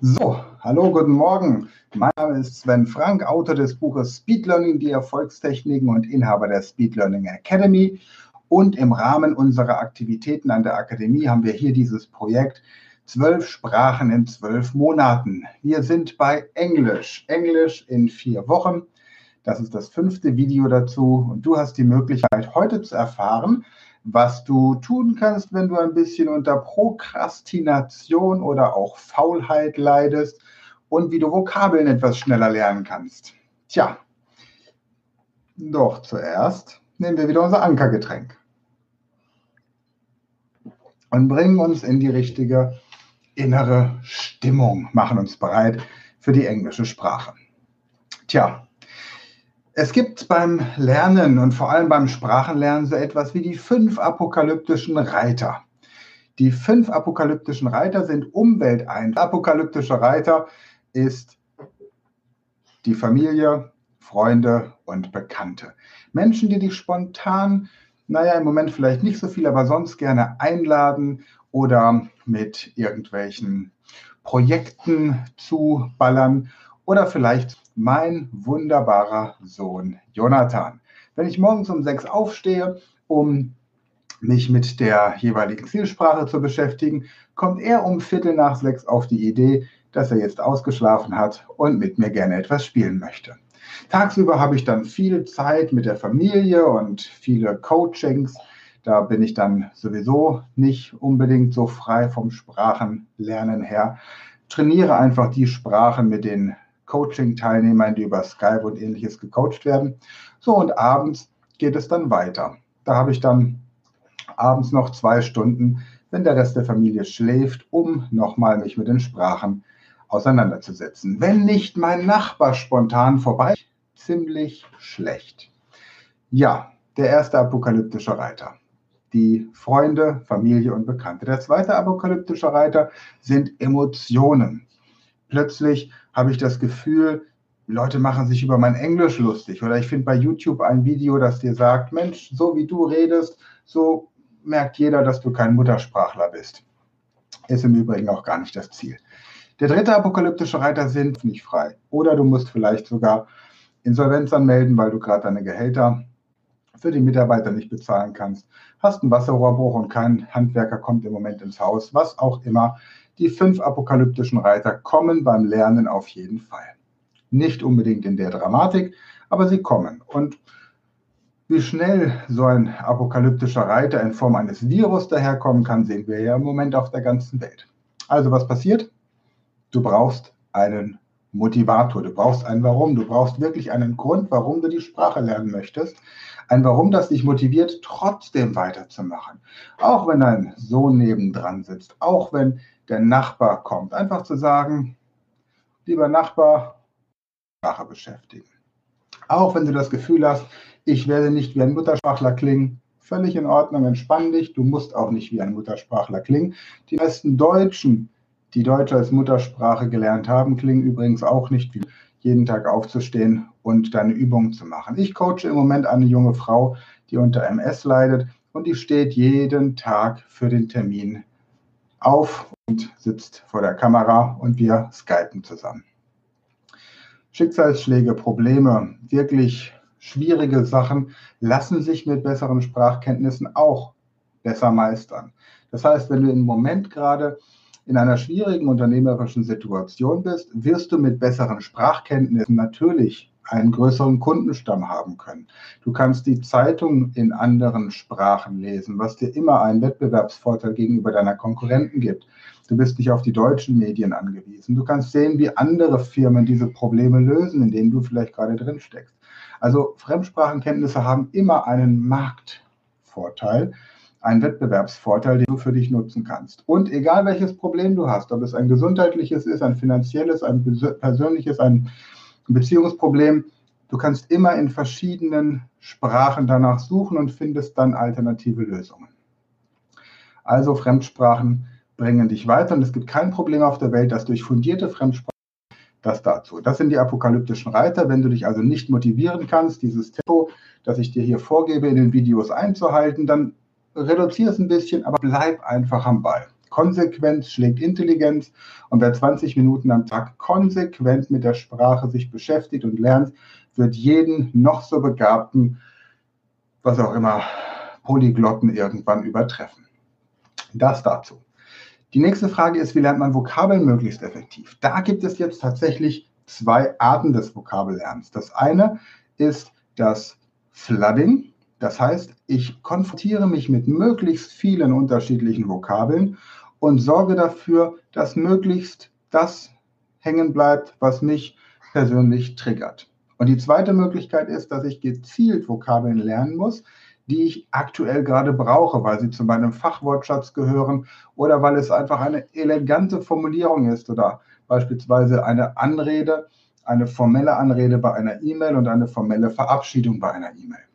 So, hallo, guten Morgen. Mein Name ist Sven Frank, Autor des Buches Speed Learning, die Erfolgstechniken und Inhaber der Speed Learning Academy. Und im Rahmen unserer Aktivitäten an der Akademie haben wir hier dieses Projekt Zwölf Sprachen in zwölf Monaten. Wir sind bei Englisch. Englisch in vier Wochen. Das ist das fünfte Video dazu. Und du hast die Möglichkeit, heute zu erfahren, was du tun kannst, wenn du ein bisschen unter Prokrastination oder auch Faulheit leidest und wie du Vokabeln etwas schneller lernen kannst. Tja, doch zuerst nehmen wir wieder unser Ankergetränk und bringen uns in die richtige innere Stimmung, machen uns bereit für die englische Sprache. Tja, es gibt beim Lernen und vor allem beim Sprachenlernen so etwas wie die fünf apokalyptischen Reiter. Die fünf apokalyptischen Reiter sind Umweltein. Apokalyptische Reiter ist die Familie, Freunde und Bekannte. Menschen, die dich spontan, naja, im Moment vielleicht nicht so viel, aber sonst gerne einladen oder mit irgendwelchen Projekten zuballern oder vielleicht mein wunderbarer Sohn Jonathan. Wenn ich morgens um sechs aufstehe, um mich mit der jeweiligen Zielsprache zu beschäftigen, kommt er um Viertel nach sechs auf die Idee, dass er jetzt ausgeschlafen hat und mit mir gerne etwas spielen möchte. Tagsüber habe ich dann viel Zeit mit der Familie und viele Coachings. Da bin ich dann sowieso nicht unbedingt so frei vom Sprachenlernen her. Trainiere einfach die Sprachen mit den Coaching-Teilnehmern, die über Skype und ähnliches gecoacht werden. So, und abends geht es dann weiter. Da habe ich dann abends noch zwei Stunden, wenn der Rest der Familie schläft, um nochmal mich mit den Sprachen auseinanderzusetzen. Wenn nicht mein Nachbar spontan vorbei, ziemlich schlecht. Ja, der erste apokalyptische Reiter. Die Freunde, Familie und Bekannte. Der zweite apokalyptische Reiter sind Emotionen. Plötzlich habe ich das Gefühl, Leute machen sich über mein Englisch lustig. Oder ich finde bei YouTube ein Video, das dir sagt, Mensch, so wie du redest, so merkt jeder, dass du kein Muttersprachler bist. Ist im Übrigen auch gar nicht das Ziel. Der dritte apokalyptische Reiter sind nicht frei. Oder du musst vielleicht sogar Insolvenz anmelden, weil du gerade deine Gehälter für die Mitarbeiter nicht bezahlen kannst. Hast einen Wasserrohrbruch und kein Handwerker kommt im Moment ins Haus. Was auch immer. Die fünf apokalyptischen Reiter kommen beim Lernen auf jeden Fall. Nicht unbedingt in der Dramatik, aber sie kommen. Und wie schnell so ein apokalyptischer Reiter in Form eines Virus daherkommen kann, sehen wir ja im Moment auf der ganzen Welt. Also was passiert? Du brauchst einen Motivator, du brauchst ein Warum, du brauchst wirklich einen Grund, warum du die Sprache lernen möchtest. Ein Warum, das dich motiviert, trotzdem weiterzumachen. Auch wenn dein Sohn nebendran sitzt, auch wenn der Nachbar kommt. Einfach zu sagen, lieber Nachbar, Sprache beschäftigen. Auch wenn du das Gefühl hast, ich werde nicht wie ein Muttersprachler klingen, völlig in Ordnung, entspann dich, du musst auch nicht wie ein Muttersprachler klingen. Die meisten Deutschen, die Deutsch als Muttersprache gelernt haben, klingen übrigens auch nicht wie jeden Tag aufzustehen und deine Übungen zu machen. Ich coache im Moment eine junge Frau, die unter MS leidet und die steht jeden Tag für den Termin auf und sitzt vor der Kamera und wir skypen zusammen. Schicksalsschläge, Probleme, wirklich schwierige Sachen lassen sich mit besseren Sprachkenntnissen auch besser meistern. Das heißt, wenn du im Moment gerade in einer schwierigen unternehmerischen Situation bist, wirst du mit besseren Sprachkenntnissen natürlich einen größeren Kundenstamm haben können. Du kannst die Zeitung in anderen Sprachen lesen, was dir immer einen Wettbewerbsvorteil gegenüber deiner Konkurrenten gibt. Du bist nicht auf die deutschen Medien angewiesen. Du kannst sehen, wie andere Firmen diese Probleme lösen, in denen du vielleicht gerade drin steckst. Also Fremdsprachenkenntnisse haben immer einen Marktvorteil, einen Wettbewerbsvorteil, den du für dich nutzen kannst. Und egal welches Problem du hast, ob es ein gesundheitliches ist, ein finanzielles, ein persönliches, ein Beziehungsproblem, du kannst immer in verschiedenen Sprachen danach suchen und findest dann alternative Lösungen. Also Fremdsprachen bringen dich weiter und es gibt kein Problem auf der Welt, das durch fundierte Fremdsprachen das dazu. Das sind die apokalyptischen Reiter. Wenn du dich also nicht motivieren kannst, dieses Tempo, das ich dir hier vorgebe, in den Videos einzuhalten, dann reduziere es ein bisschen, aber bleib einfach am Ball. Konsequenz schlägt Intelligenz und wer 20 Minuten am Tag konsequent mit der Sprache sich beschäftigt und lernt, wird jeden noch so begabten, was auch immer, Polyglotten irgendwann übertreffen. Das dazu. Die nächste Frage ist, wie lernt man Vokabeln möglichst effektiv? Da gibt es jetzt tatsächlich zwei Arten des Vokabellernens. Das eine ist das Flooding. Das heißt, ich konfrontiere mich mit möglichst vielen unterschiedlichen Vokabeln und sorge dafür, dass möglichst das hängen bleibt, was mich persönlich triggert. Und die zweite Möglichkeit ist, dass ich gezielt Vokabeln lernen muss, die ich aktuell gerade brauche, weil sie zu meinem Fachwortschatz gehören oder weil es einfach eine elegante Formulierung ist oder beispielsweise eine Anrede, eine formelle Anrede bei einer E-Mail und eine formelle Verabschiedung bei einer E-Mail.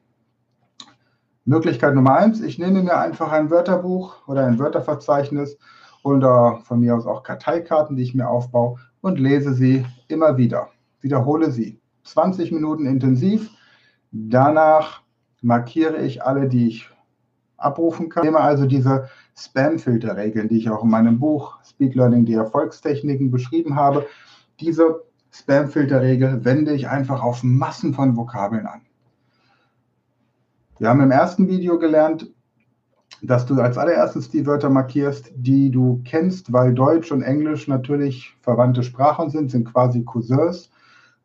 Möglichkeit Nummer eins, ich nehme mir einfach ein Wörterbuch oder ein Wörterverzeichnis oder von mir aus auch Karteikarten, die ich mir aufbaue und lese sie immer wieder. Wiederhole sie. 20 Minuten intensiv. Danach markiere ich alle, die ich abrufen kann. Ich nehme also diese Spam-Filter-Regeln, die ich auch in meinem Buch Speed Learning, die Erfolgstechniken beschrieben habe. Diese Spam-Filter-Regel wende ich einfach auf Massen von Vokabeln an. Wir haben im ersten Video gelernt, dass du als allererstes die Wörter markierst, die du kennst, weil Deutsch und Englisch natürlich verwandte Sprachen sind, sind quasi Cousins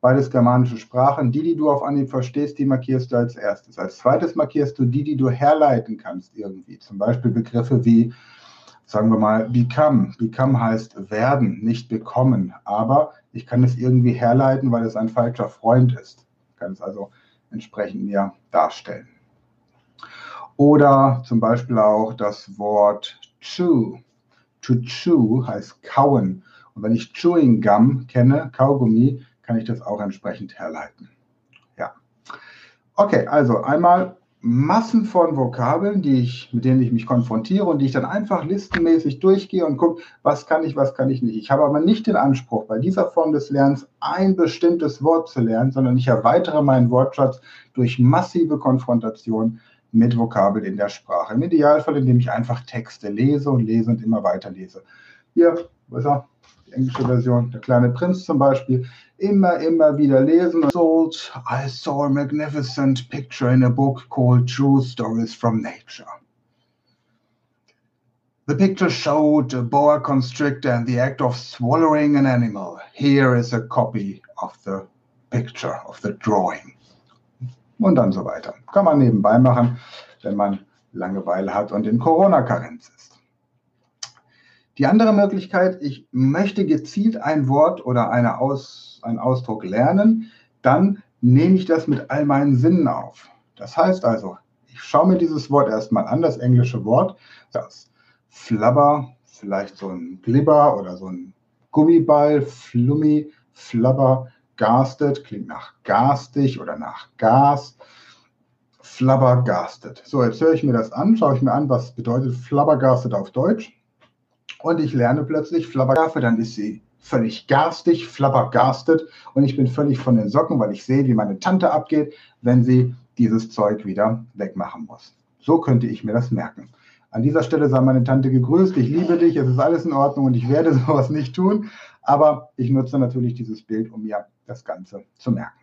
beides germanische Sprachen. Die, die du auf Anhieb verstehst, die markierst du als erstes. Als zweites markierst du die, die du herleiten kannst irgendwie. Zum Beispiel Begriffe wie, sagen wir mal, become. Become heißt werden, nicht bekommen. Aber ich kann es irgendwie herleiten, weil es ein falscher Freund ist. Ich kann es also entsprechend mir darstellen. Oder zum Beispiel auch das Wort chew. To chew heißt kauen. Und wenn ich Chewing Gum kenne, Kaugummi, kann ich das auch entsprechend herleiten. Ja. Okay, also einmal Massen von Vokabeln, die ich, mit denen ich mich konfrontiere und die ich dann einfach listenmäßig durchgehe und gucke, was kann ich, was kann ich nicht. Ich habe aber nicht den Anspruch, bei dieser Form des Lernens ein bestimmtes Wort zu lernen, sondern ich erweitere meinen Wortschatz durch massive Konfrontation mit Vokabeln in der Sprache. Im Idealfall, indem ich einfach Texte lese und lese und immer weiter lese. Hier, wo ist er? Die englische Version, der kleine Prinz zum Beispiel immer, immer wieder lesen. I saw a magnificent picture in a book called True Stories from Nature. The picture showed a boa constrictor and the act of swallowing an animal. Here is a copy of the picture, of the drawing. Und dann so weiter. Kann man nebenbei machen, wenn man Langeweile hat und in Corona-Karenz ist. Die andere Möglichkeit, ich möchte gezielt ein Wort oder eine Aus, einen Ausdruck lernen, dann nehme ich das mit all meinen Sinnen auf. Das heißt also, ich schaue mir dieses Wort erstmal an, das englische Wort, das Flabber, vielleicht so ein Glibber oder so ein Gummiball, Flummi, Flabber, Gastet, klingt nach garstig oder nach Gas. Flabbergastet. So, jetzt höre ich mir das an, schaue ich mir an, was bedeutet Flabbergastet auf Deutsch und ich lerne plötzlich Flabbergaffe, dann ist sie völlig garstig, flabbergastet und ich bin völlig von den Socken, weil ich sehe, wie meine Tante abgeht, wenn sie dieses Zeug wieder wegmachen muss. So könnte ich mir das merken. An dieser Stelle sei meine Tante gegrüßt, ich liebe dich, es ist alles in Ordnung und ich werde sowas nicht tun, aber ich nutze natürlich dieses Bild, um mir das Ganze zu merken.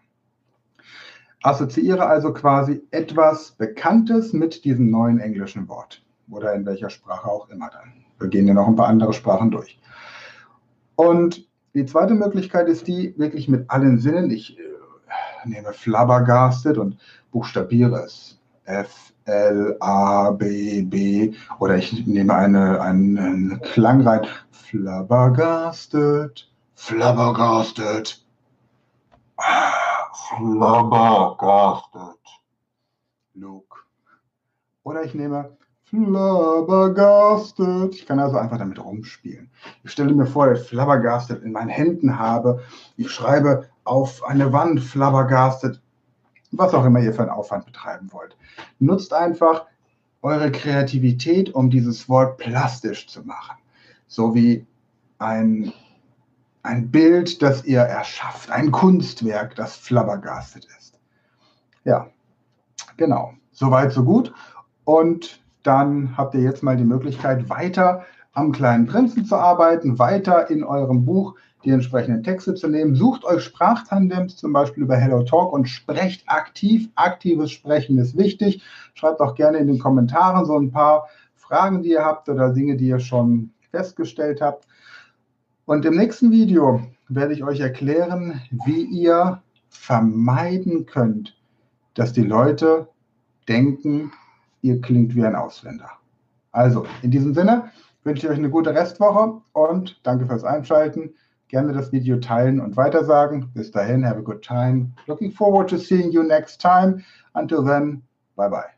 Assoziiere also quasi etwas Bekanntes mit diesem neuen englischen Wort oder in welcher Sprache auch immer dann. Wir gehen ja noch ein paar andere Sprachen durch. Und die zweite Möglichkeit ist die, wirklich mit allen Sinnen. Ich äh, nehme Flabbergasted und buchstabiere es. F, L, A, B, B. Oder ich nehme eine, einen Klang rein. Flabbergasted. Flabbergasted. Flabbergasted. Luke. Oder ich nehme Flabbergasted. Ich kann also einfach damit rumspielen. Ich stelle mir vor, dass ich Flabbergasted in meinen Händen habe. Ich schreibe auf eine Wand Flabbergasted. Was auch immer ihr für einen Aufwand betreiben wollt. Nutzt einfach eure Kreativität, um dieses Wort plastisch zu machen. So wie ein, ein Bild, das ihr erschafft. Ein Kunstwerk, das flabbergastet ist. Ja, genau. Soweit, so gut. Und dann habt ihr jetzt mal die Möglichkeit, weiter am kleinen Prinzen zu arbeiten, weiter in eurem Buch die entsprechenden Texte zu nehmen. Sucht euch Sprachtandems, zum Beispiel über HelloTalk und sprecht aktiv. Aktives Sprechen ist wichtig. Schreibt auch gerne in den Kommentaren so ein paar Fragen, die ihr habt oder Dinge, die ihr schon festgestellt habt. Und im nächsten Video werde ich euch erklären, wie ihr vermeiden könnt, dass die Leute denken, ihr klingt wie ein Ausländer. Also, in diesem Sinne wünsche ich euch eine gute Restwoche und danke fürs Einschalten. Gerne das Video teilen und weitersagen. Bis dahin, have a good time. Looking forward to seeing you next time. Until then, bye bye.